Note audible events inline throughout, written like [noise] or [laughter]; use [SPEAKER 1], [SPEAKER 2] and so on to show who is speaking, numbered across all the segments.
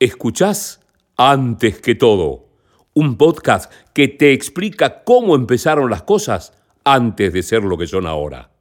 [SPEAKER 1] Escuchás antes que todo, un podcast que te explica cómo empezaron las cosas antes de ser lo que son ahora.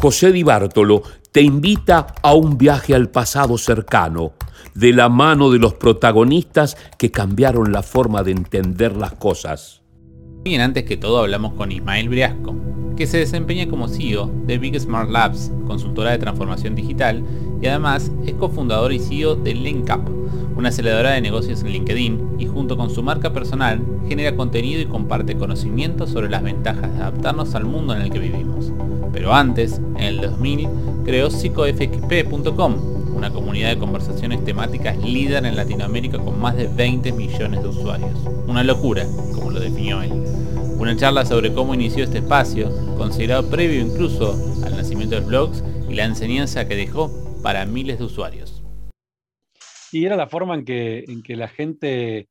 [SPEAKER 1] José Di Bartolo te invita a un viaje al pasado cercano, de la mano de los protagonistas que cambiaron la forma de entender las cosas.
[SPEAKER 2] Bien, antes que todo hablamos con Ismael Briasco, que se desempeña como CEO de Big Smart Labs, consultora de transformación digital, y además es cofundador y CEO de LinkUp, una aceleradora de negocios en LinkedIn, y junto con su marca personal genera contenido y comparte conocimientos sobre las ventajas de adaptarnos al mundo en el que vivimos. Pero antes, en el 2000, creó psicofxp.com, una comunidad de conversaciones temáticas líder en Latinoamérica con más de 20 millones de usuarios. Una locura, como lo definió él. Una charla sobre cómo inició este espacio, considerado previo incluso al nacimiento de blogs y la enseñanza que dejó para miles de usuarios.
[SPEAKER 3] Y era la forma en que, en que la gente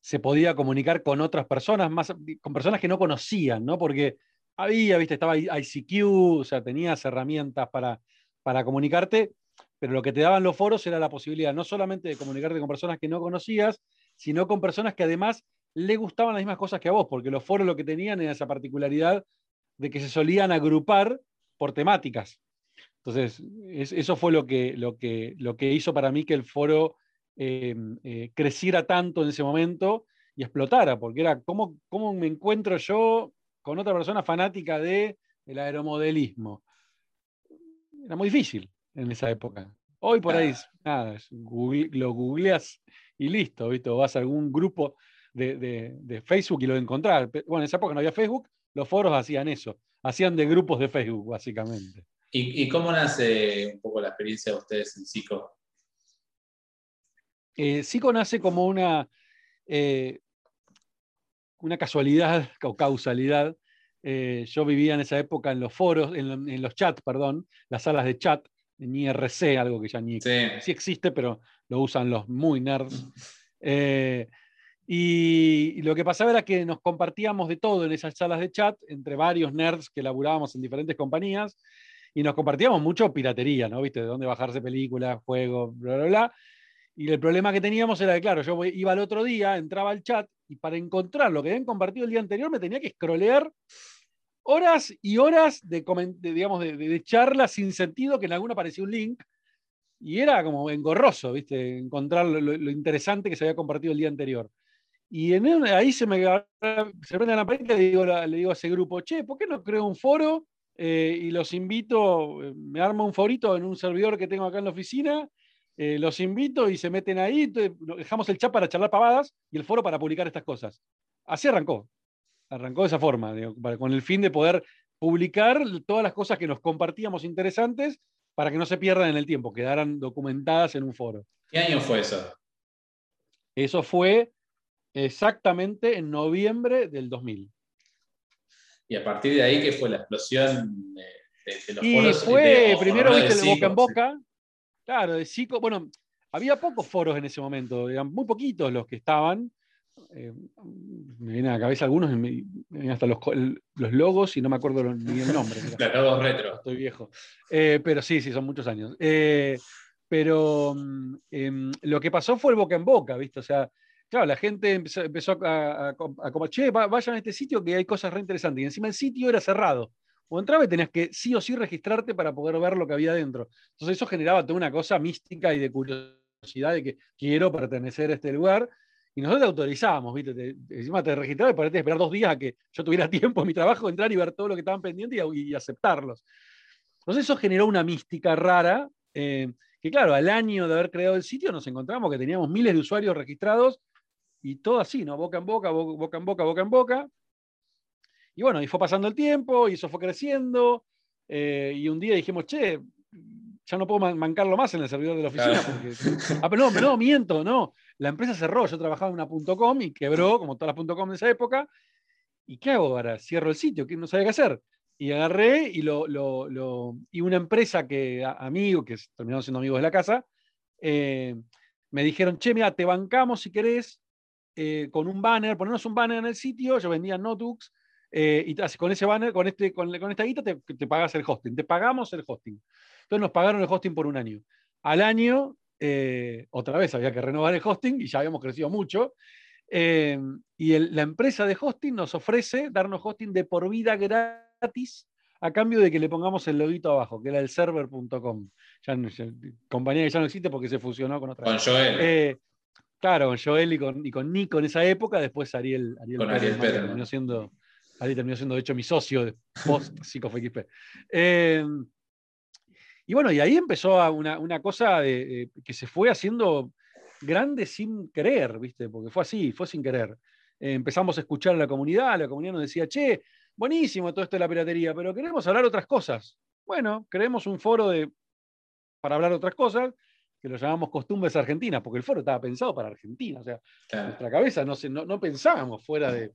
[SPEAKER 3] se podía comunicar con otras personas, más, con personas que no conocían, ¿no? Porque había, viste, estaba ICQ, o sea, tenías herramientas para, para comunicarte, pero lo que te daban los foros era la posibilidad no solamente de comunicarte con personas que no conocías, sino con personas que además le gustaban las mismas cosas que a vos, porque los foros lo que tenían era esa particularidad de que se solían agrupar por temáticas. Entonces, eso fue lo que, lo, que, lo que hizo para mí que el foro em, eh, creciera tanto en ese momento y explotara, porque era cómo, cómo me encuentro yo con otra persona fanática de el aeromodelismo. Era muy difícil en esa época. Hoy por ahí, nada, lo googleas y listo, ¿viste? vas a algún grupo de, Facebook y lo encontrás. Bueno, en esa época no había Facebook, los foros hacían eso, hacían de grupos de Facebook, básicamente.
[SPEAKER 2] ¿Y, cómo nace un poco la experiencia de ustedes en Psico?
[SPEAKER 3] Eh, Psico nace como una, eh, una casualidad [laughs] o causalidad. Eh, yo vivía en esa época en los foros, en, en los chats, perdón, las salas de chat, en IRC, algo que ya ni sí. existe, pero lo usan los muy nerds. [laughs] Eh, y, lo que pasaba era que nos compartíamos de todo en esas salas de chat entre varios nerds que laburábamos en diferentes compañías y nos compartíamos mucho piratería, ¿no? ¿Viste? De dónde bajarse películas, juegos, bla, bla, bla. Y el problema que teníamos era que, claro, yo iba al otro día, entraba al chat y para encontrar lo que habían compartido el día anterior me tenía que scrollear horas y horas de, digamos, de, charlas sin sentido, que en alguna aparecía un link, y era como engorroso, ¿viste? Encontrar lo, interesante que se había compartido el día anterior. Y en, ahí se me se prende la pared y le digo, le digo a ese grupo, che, ¿por qué no creo un foro? Eh, y los invito, eh, me armo un forito en un servidor que tengo acá en la oficina, eh, los invito y se meten ahí, dejamos el chat para charlar pavadas y el foro para publicar estas cosas. Así arrancó arrancó de esa forma, con el fin de poder publicar todas las cosas que nos compartíamos interesantes para que no se pierdan en el tiempo, quedaran documentadas en un foro.
[SPEAKER 2] ¿Qué año fue eso?
[SPEAKER 3] Eso fue exactamente en noviembre del 2000.
[SPEAKER 2] Y a partir de ahí, ¿qué fue la explosión de, los
[SPEAKER 3] y Fue primero, viste, de boca en boca. Claro, de psico. Bueno, había pocos foros en ese momento, eran muy poquitos los que estaban. Eh, me vienen a la cabeza algunos, me, vienen hasta los, logos y no me acuerdo ni el nombre. [laughs]
[SPEAKER 2] Los logos retro.
[SPEAKER 3] Estoy viejo. Eh, pero sí, sí, son muchos años. Eh, pero mm, em, lo que pasó fue el boca en boca, ¿viste? O sea, claro, la gente empezó, a, a, che, vayan a este sitio que hay cosas re interesantes. Y encima el sitio era cerrado. O entraba y tenías que sí o sí registrarte para poder ver lo que había dentro. Entonces eso generaba toda una cosa mística y de curiosidad de que quiero pertenecer a este lugar y nosotros te autorizábamos, ¿viste? encima te registraba y para esperar dos días a que yo tuviera [laughs] tiempo en mi trabajo, entrar y ver todo lo que estaban pendientes y, aceptarlos. Entonces eso generó una mística rara, eh, que claro, al año de haber creado el sitio nos encontramos que teníamos miles de usuarios registrados y todo así, ¿no? Boca en boca, boca en boca, boca en boca. Y bueno, y fue pasando el tiempo y eso fue creciendo. Eh, y un día dijimos, che, ya no puedo mancarlo más en el servidor de la oficina. Porque... [laughs] Ah, pero no, no, miento, no. La empresa cerró, yo trabajaba en una .com y quebró, como todas las .com de esa época. ¿Y qué hago ahora? Cierro el sitio, que no sabía qué hacer. Y agarré y, lo, lo, y una empresa que, amigo, que terminaron siendo amigos de la casa, eh, me dijeron, che, mira, te bancamos si querés, eh, con un banner, ponernos un banner en el sitio, yo vendía notebooks, eh, y con ese banner, con, este, con, esta guita, te, te pagas el hosting. Te pagamos el hosting. Entonces nos pagaron el hosting por un año. Al año, eh, otra vez había que renovar el hosting y ya habíamos crecido mucho. y la empresa de hosting nos ofrece darnos hosting de por vida gratis a cambio de que le pongamos el loguito abajo, que era el server.com. Ya, compañía que ya no existe porque se fusionó con otra.
[SPEAKER 2] Con Joel.
[SPEAKER 3] claro, con Joel y con, y con Nico en esa época, después Ariel, Ariel
[SPEAKER 2] con Ariel Pérez,
[SPEAKER 3] terminó siendo Ahí terminó siendo, de hecho, mi socio de post PsicoFXP. Eh, y bueno, y ahí empezó una, una cosa de, que se fue haciendo grande sin querer, ¿viste? Porque fue así, fue sin querer. Eh, empezamos a escuchar a la comunidad, la comunidad nos decía, che, buenísimo todo esto de la piratería, pero queremos hablar otras cosas. Bueno, creemos un foro de, para hablar otras cosas, que lo llamamos Costumbres Argentinas, porque el foro estaba pensado para Argentina, o sea, nuestra cabeza no, no, no pensábamos fuera de,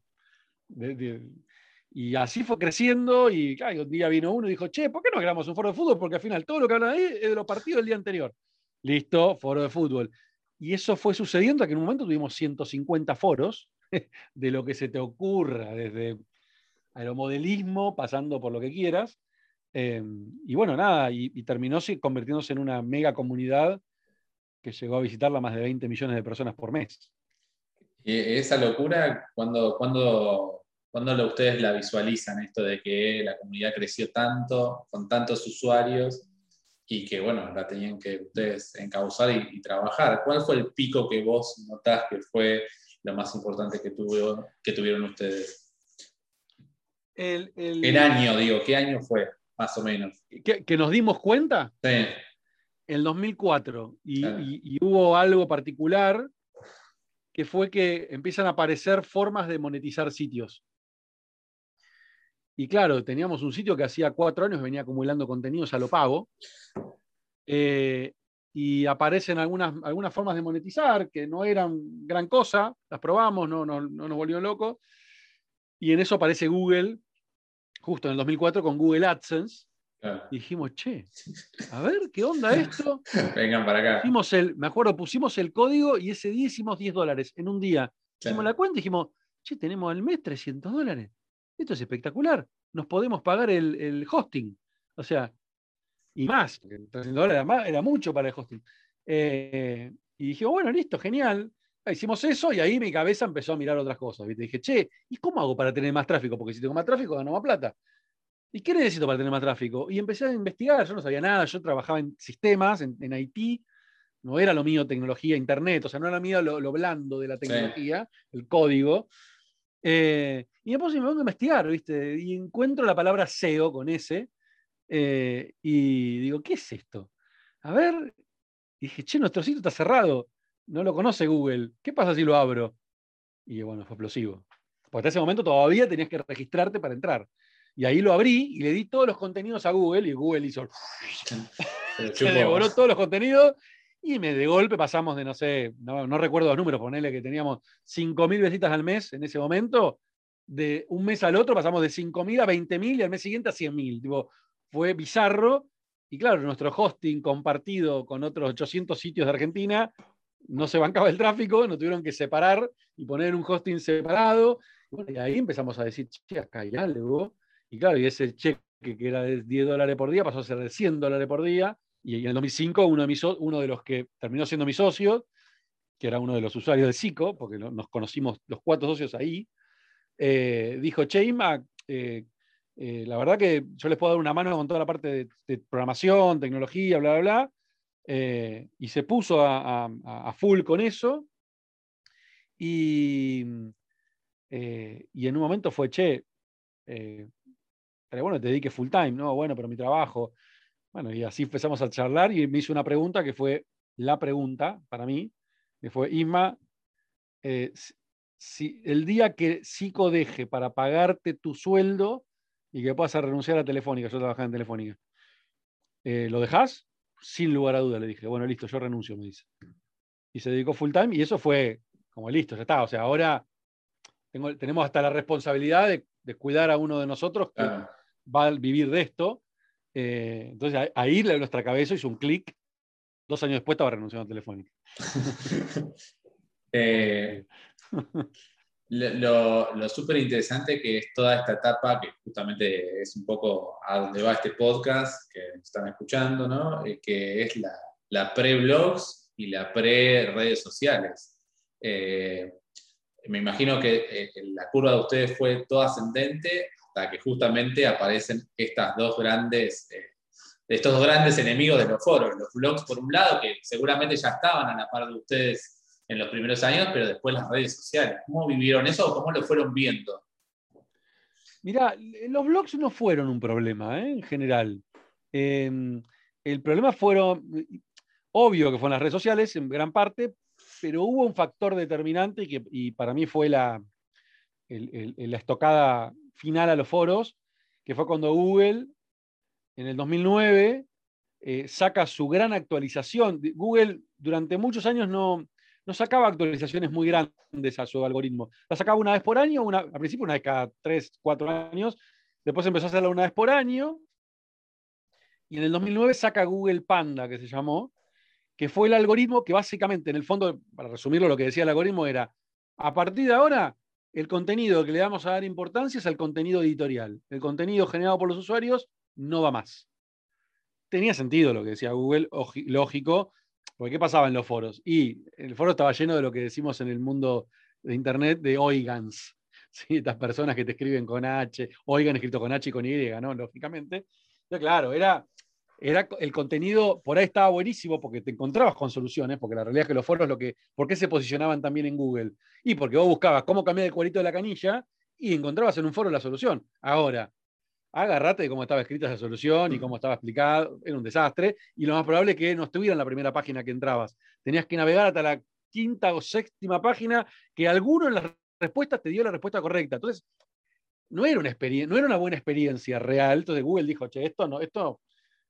[SPEAKER 3] y así fue creciendo y un día vino uno y dijo, che, ¿por qué no grabamos un foro de fútbol? Porque al final todo lo que hablan ahí es de los partidos del día anterior. Listo, foro de fútbol. Y eso fue sucediendo que en un momento tuvimos 150 foros [laughs] de lo que se te ocurra, desde aeromodelismo, pasando por lo que quieras. Em, y bueno, nada, y, terminó convirtiéndose en una mega comunidad que llegó a visitarla más de 20 millones de personas por mes.
[SPEAKER 2] ¿Y esa locura, cuando, cuando ¿Cuándo ustedes la visualizan esto de que la comunidad creció tanto, con tantos usuarios y que, bueno, la tenían que ustedes encauzar y, trabajar? ¿Cuál fue el pico que vos notás que fue lo más importante que, tuvo, que tuvieron ustedes? El, año, digo, ¿qué año fue, más o menos?
[SPEAKER 3] ¿Que, nos dimos cuenta?
[SPEAKER 2] Sí.
[SPEAKER 3] El 2004. y hubo algo particular que fue que empiezan a aparecer formas de monetizar sitios. Y claro, teníamos un sitio que hacía cuatro años venía acumulando contenidos a lo pago. Eh, y aparecen algunas, algunas formas de monetizar que no eran gran cosa, las probamos, no, no, no nos volvió locos. Y en eso aparece Google, justo en el 2004 con Google AdSense. Y dijimos, che, a ver, ¿qué onda [laughs] esto?
[SPEAKER 2] Vengan para acá.
[SPEAKER 3] el, me acuerdo, pusimos el código y ese día hicimos 10 dólares en un día. Hicimos la cuenta y dijimos, che, tenemos al mes 300 dólares esto es espectacular, nos podemos pagar el, hosting. O sea, y más, era, era mucho para el hosting. Eh, y dije, bueno, listo, genial. Hicimos eso y ahí mi cabeza empezó a mirar otras cosas. ¿viste? Dije, che, ¿y cómo hago para tener más tráfico? Porque si tengo más tráfico, gano más plata. ¿Y qué necesito para tener más tráfico? Y empecé a investigar, yo no sabía nada, yo trabajaba en sistemas, en, en Haití, no era lo mío tecnología, internet, o sea, no era mío lo, blando de la tecnología, el código. Eh, y después me pongo a investigar, ¿viste? Y encuentro la palabra SEO con S. Eh, y digo, ¿qué es esto? A ver. Y dije, che, nuestro sitio está cerrado. No lo conoce Google. ¿Qué pasa si lo abro? Y bueno, fue explosivo. Porque hasta ese momento todavía tenías que registrarte para entrar. Y ahí lo abrí y le di todos los contenidos a Google y Google hizo. [laughs] Se [laughs] devoró todos los contenidos y me, de golpe pasamos de, no sé, no, recuerdo los números, ponerle que teníamos 5.000 visitas al mes en ese momento. De un mes al otro pasamos de 5.000 a 20.000 y al mes siguiente a 100.000. Tipo, fue bizarro. Y claro, nuestro hosting compartido con otros 800 sitios de Argentina no se bancaba el tráfico, nos tuvieron que separar y poner un hosting separado. Y, ahí empezamos a decir, che, acá hay algo. Y claro, y ese cheque que era de 10 dólares por día pasó a ser de 100 dólares por día y en el 2005 uno de, uno de los que terminó siendo mi socio, que era uno de los usuarios de SICO, porque nos conocimos los cuatro socios ahí, eh, dijo, Cheima, eh, eh, la verdad que yo les puedo dar una mano con toda la parte de, programación, tecnología, bla, bla, bla. y se puso a, full con eso. Y, y, en un momento fue, che, bueno, te dedique full time, ¿no? Bueno, pero mi trabajo. Bueno, y así empezamos a charlar y me hizo una pregunta que fue la pregunta para mí, que fue, Isma, eh, si el día que Sico deje para pagarte tu sueldo y que puedas renunciar a Telefónica, yo trabajaba en Telefónica, eh, ¿lo dejas? Sin lugar a duda, le dije, bueno, listo, yo renuncio, me dice. Y se dedicó full time y eso fue como listo, ya está. O sea, ahora tenemos hasta la responsabilidad de, cuidar a uno de nosotros que va a vivir de esto eh, entonces ahí nuestra cabeza hizo un clic. Dos años después estaba renunciando a Telefónica. [laughs]
[SPEAKER 2] Eh, Lo, lo súper interesante que es toda esta etapa, que justamente es un poco a donde va este podcast que están escuchando, ¿no? Eh, que es la, la pre-blogs y la pre-redes sociales. Eh, me imagino que eh, la curva de ustedes fue toda ascendente hasta que justamente aparecen grandes, estos dos grandes enemigos de los foros, los blogs por un lado, que seguramente ya estaban a la par de ustedes en los primeros años, pero después las redes sociales. ¿Cómo vivieron eso o cómo lo fueron viendo?
[SPEAKER 3] Mira, los blogs no fueron un problema ¿eh? en general. Em, el problema fueron, obvio que fueron las redes sociales en gran parte, pero hubo un factor determinante que, y para mí fue la estocada final a los foros, que fue cuando Google en el 2009 eh, saca su gran actualización. Google durante muchos años no, no sacaba actualizaciones muy grandes a su algoritmo. La sacaba una vez por año, al principio una vez cada tres, cuatro años, después empezó a hacerla una vez por año, y en el 2009 saca Google Panda, que se llamó, que fue el algoritmo que básicamente, en el fondo, para resumirlo, lo que decía el algoritmo era, a partir de ahora, el contenido que le vamos a dar importancia es al contenido editorial. El contenido generado por los usuarios no va más. Tenía sentido lo que decía Google, lógico, porque ¿qué pasaba en los foros? Y el foro estaba lleno de lo que decimos en el mundo de Internet de oigans. [laughs] ¿sí? Estas personas que te escriben con H, oigan escrito con H y con Y, ¿no? Lógicamente. Ya claro, era, era el contenido, por ahí estaba buenísimo porque te encontrabas con soluciones, porque la realidad es que los foros, lo que, ¿por qué se posicionaban también en Google? Y porque vos buscabas cómo cambiar el cuadrito de la canilla y encontrabas en un foro la solución. Ahora, agarrate de cómo estaba escrita esa solución y cómo estaba explicado, era un desastre, y lo más probable es que no estuviera en la primera página que entrabas. Tenías que navegar hasta la quinta o séptima página, que alguno en las respuestas te dio la respuesta correcta. Entonces, no era una, no era una buena experiencia real. Entonces Google dijo, che, esto, no, esto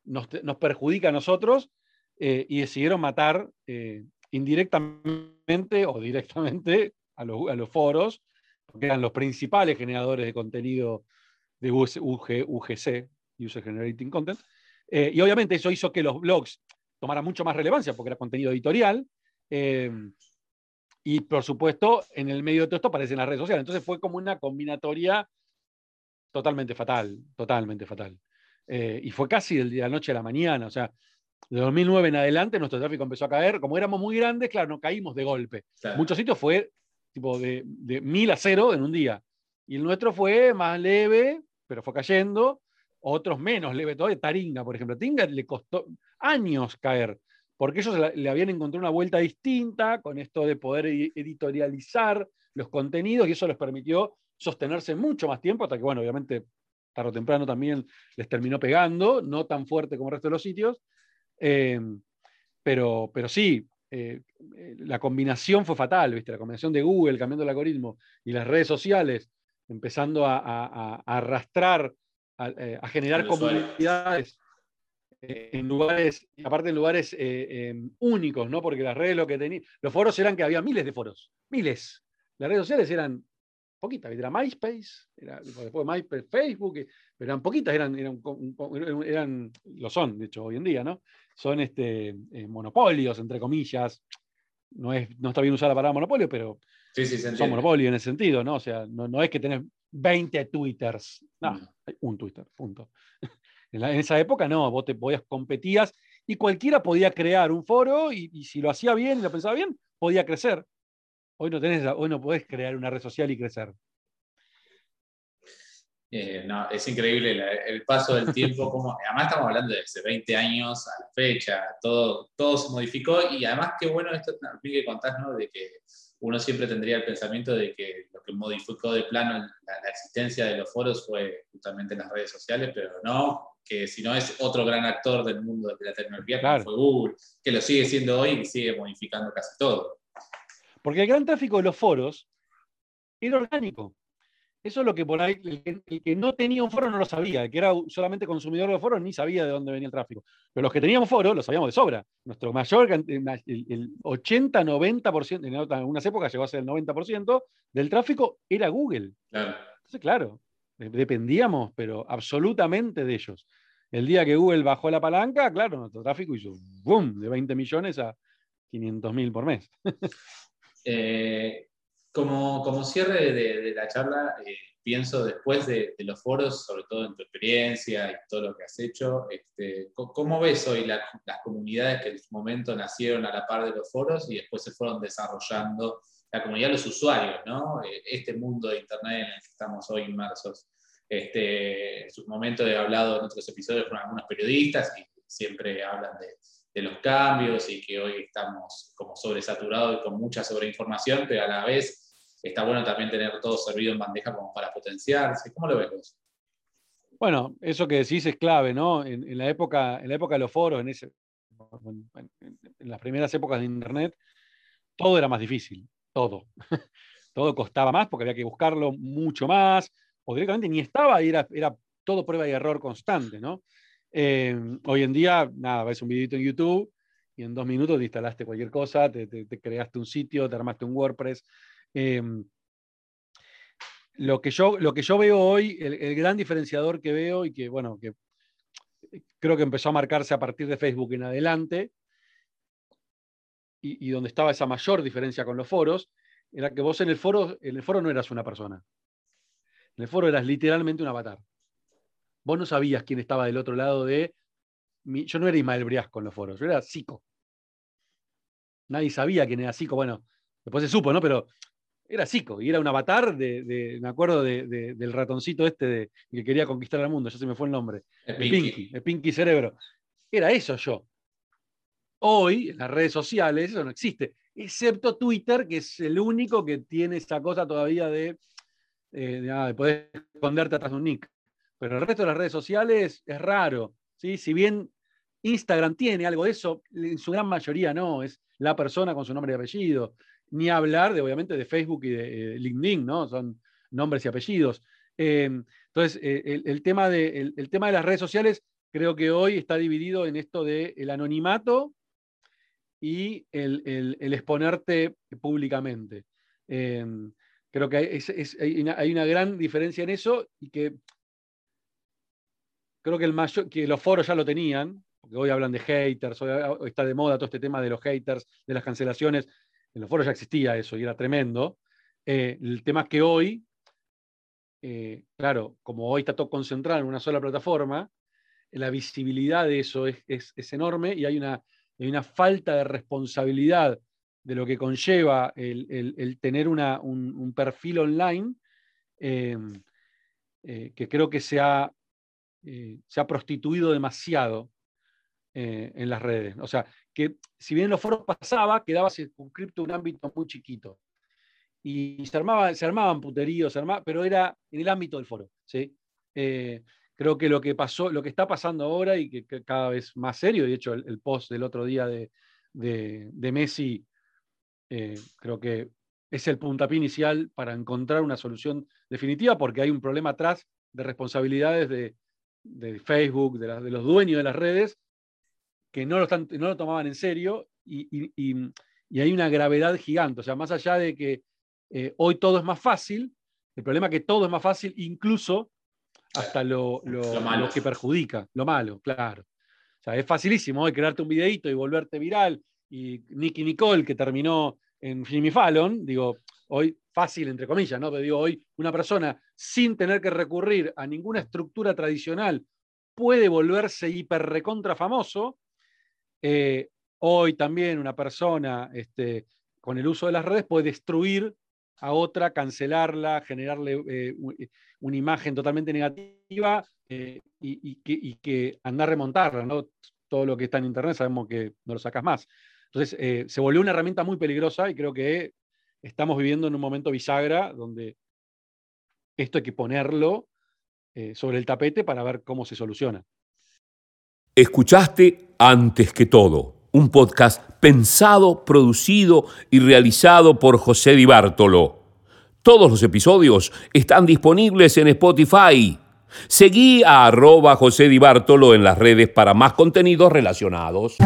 [SPEAKER 3] nos, perjudica a nosotros, eh, y decidieron matar eh, indirectamente o directamente a los, a los foros, porque eran los principales generadores de contenido de UGC, User Generating Content. Eh, y obviamente eso hizo que los blogs tomaran mucho más relevancia porque era contenido editorial. Eh, y por supuesto, en el medio de todo esto aparecen las redes sociales. Entonces fue como una combinatoria totalmente fatal, totalmente fatal. Eh, y fue casi de la noche a la mañana. O sea, de 2009 en adelante nuestro tráfico empezó a caer. Como éramos muy grandes, claro, no caímos de golpe. Muchos sitios fue tipo de, de mil a cero en un día. Y el nuestro fue más leve, pero fue cayendo, otros menos leve todavía, Taringa, por ejemplo. Taringa le costó años caer, porque ellos le habían encontrado una vuelta distinta con esto de poder editorializar los contenidos y eso les permitió sostenerse mucho más tiempo, hasta que, bueno, obviamente, tarde o temprano también les terminó pegando, no tan fuerte como el resto de los sitios, eh, pero, pero sí, eh, la combinación fue fatal, ¿viste? La combinación de Google cambiando el algoritmo y las redes sociales empezando a, arrastrar, eh, a, generar comunidades eh, en lugares, aparte en lugares eh, em, únicos, ¿no? Porque las redes lo que tenían, los foros eran que había miles de foros, miles. Las redes sociales eran poquitas, era MySpace, era, después MySpace, Facebook, pero eran poquitas, eran, eran, eran, lo son, de hecho, hoy en día, ¿no? Son este, monopolios, entre comillas. No, es, no está bien usar la palabra monopolio, pero
[SPEAKER 2] Sí, sí,
[SPEAKER 3] Son monopolio en ese sentido, ¿no? O sea, no, es que tenés 20 twitters, no, mm. hay un twitter, punto. [laughs] En, esa época no, vos te podías, competías y cualquiera podía crear un foro y, si lo hacía bien y lo pensaba bien, podía crecer. Hoy no, tenés, hoy no podés crear una red social y crecer.
[SPEAKER 2] Eh, no, es increíble el paso del tiempo, como, además estamos hablando de hace 20 años a la fecha, todo, todo se modificó y además qué bueno esto que contás, ¿no? De que uno siempre tendría el pensamiento de que lo que modificó de plano la, existencia de los foros fue justamente las redes sociales, pero no, que si no es otro gran actor del mundo de la tecnología, como fue Google, que lo sigue siendo hoy y sigue modificando casi todo.
[SPEAKER 3] Porque el gran tráfico de los foros era orgánico. Eso es lo que por ahí, el que, no tenía un foro no lo sabía, el que era solamente consumidor de foros ni sabía de dónde venía el tráfico. Pero los que teníamos foro lo sabíamos de sobra. Nuestro mayor, el 80-90%, en algunas épocas llegó a ser el 90% del tráfico era Google.
[SPEAKER 2] Claro.
[SPEAKER 3] Entonces, claro, dependíamos, pero absolutamente de ellos. El día que Google bajó la palanca, claro, nuestro tráfico hizo boom, de 20 millones a 500 mil por mes.
[SPEAKER 2] Eh, como, como cierre de, la charla, eh, pienso después de, los foros, sobre todo en tu experiencia y todo lo que has hecho, este, ¿cómo ves hoy las comunidades que en su momento nacieron a la par de los foros y después se fueron desarrollando, la comunidad de los usuarios, ¿no? Eh, este mundo de Internet en el que estamos hoy inmersos? Este, en su momento he hablado en otros episodios con algunos periodistas y siempre hablan de, de los cambios y que hoy estamos como sobresaturados y con mucha sobreinformación, pero a la vez está bueno también tener todo servido en bandeja como para potenciarse. ¿Cómo lo ves
[SPEAKER 3] Bueno, eso que decís es clave, ¿no? En, la, época, en la época de los foros, en, ese, en las primeras épocas de Internet, todo era más difícil, todo. [laughs] todo costaba más porque había que buscarlo mucho más, o directamente ni estaba era, era todo prueba y error constante, ¿no? Eh, hoy en día, nada, ves un videito en YouTube y en dos minutos te instalaste cualquier cosa, te, creaste un sitio, te armaste un WordPress, Em, lo, que yo, lo que yo veo hoy, el, gran diferenciador que veo y que, bueno, que creo que empezó a marcarse a partir de Facebook en adelante, y, donde estaba esa mayor diferencia con los foros, era que vos en el foro, en el foro no eras una persona. En el foro eras literalmente un avatar. Vos no sabías quién estaba del otro lado de. yo no era Ismael Briasco en los foros, yo era Zico. Nadie sabía quién era Zico. Bueno, después se supo, ¿no? Pero era Zico y era un avatar de, me acuerdo del ratoncito este de, que quería conquistar el mundo, ya se me fue el nombre. El Pinky. el Pinky Cerebro. Era eso yo. Hoy, en las redes sociales, eso no existe, excepto Twitter, que es el único que tiene esa cosa todavía de, eh, ah, de, poder esconderte atrás de un nick. Pero el resto de las redes sociales es raro. ¿sí? Si bien Instagram tiene algo de eso, en su gran mayoría no, es la persona con su nombre y apellido ni hablar de, obviamente, de Facebook y de eh, LinkedIn, ¿no? Son nombres y apellidos. Eh, entonces, eh, el, tema de, el, tema de las redes sociales creo que hoy está dividido en esto del el anonimato y el, exponerte públicamente. creo que hay, una, gran diferencia en eso y que creo que, el mayor, que los foros ya lo tenían, porque hoy hablan de haters, hoy está de moda todo este tema de los haters, de las cancelaciones en los foros ya existía eso y era tremendo. Eh, el tema es que hoy, eh, claro, como hoy está todo concentrado en una sola plataforma, la visibilidad de eso es, enorme y hay una, una, falta de responsabilidad de lo que conlleva el, tener un, perfil online eh, que creo que se ha, se ha prostituido demasiado en las redes. O sea, que si bien en los foros pasaba, quedaba circunscripto un ámbito muy chiquito. Y se, armaba, se armaban puteríos, pero era en el ámbito del foro. ¿sí? Eh, creo que lo que pasó, lo que está pasando ahora y que, cada vez más serio, de hecho el, post del otro día de, de, Messi, eh, creo que es el puntapié inicial para encontrar una solución definitiva, porque hay un problema atrás de responsabilidades de, de Facebook, de, de, los dueños de las redes, que no lo, no lo tomaban en serio y, hay una gravedad gigante. O sea, más allá de que eh, hoy todo es más fácil, el problema es que todo es más fácil, incluso hasta lo, que perjudica, lo malo, claro. O sea, es facilísimo hoy crearte un videito y volverte viral. Y Nicky Nicole, que terminó en Jimmy Fallon, digo, hoy fácil, entre comillas, ¿no? Pero digo, hoy una persona sin tener que recurrir a ninguna estructura tradicional puede volverse hiper recontra famoso eh, hoy también una persona este, con el uso de las redes puede destruir a otra, cancelarla, generarle eh, eh, una imagen totalmente negativa y, que, andar a remontarla. ¿no? Todo lo que está en Internet sabemos que no lo sacas más. Entonces, se volvió una herramienta muy peligrosa y creo que estamos viviendo en un momento bisagra donde esto hay que ponerlo sobre el tapete para ver cómo se soluciona.
[SPEAKER 1] Escuchaste Antes que todo, un podcast pensado, producido y realizado por José Di Bartolo. Todos los episodios están disponibles en Spotify. Seguí a arroba José Di Bartolo en las redes para más contenidos relacionados.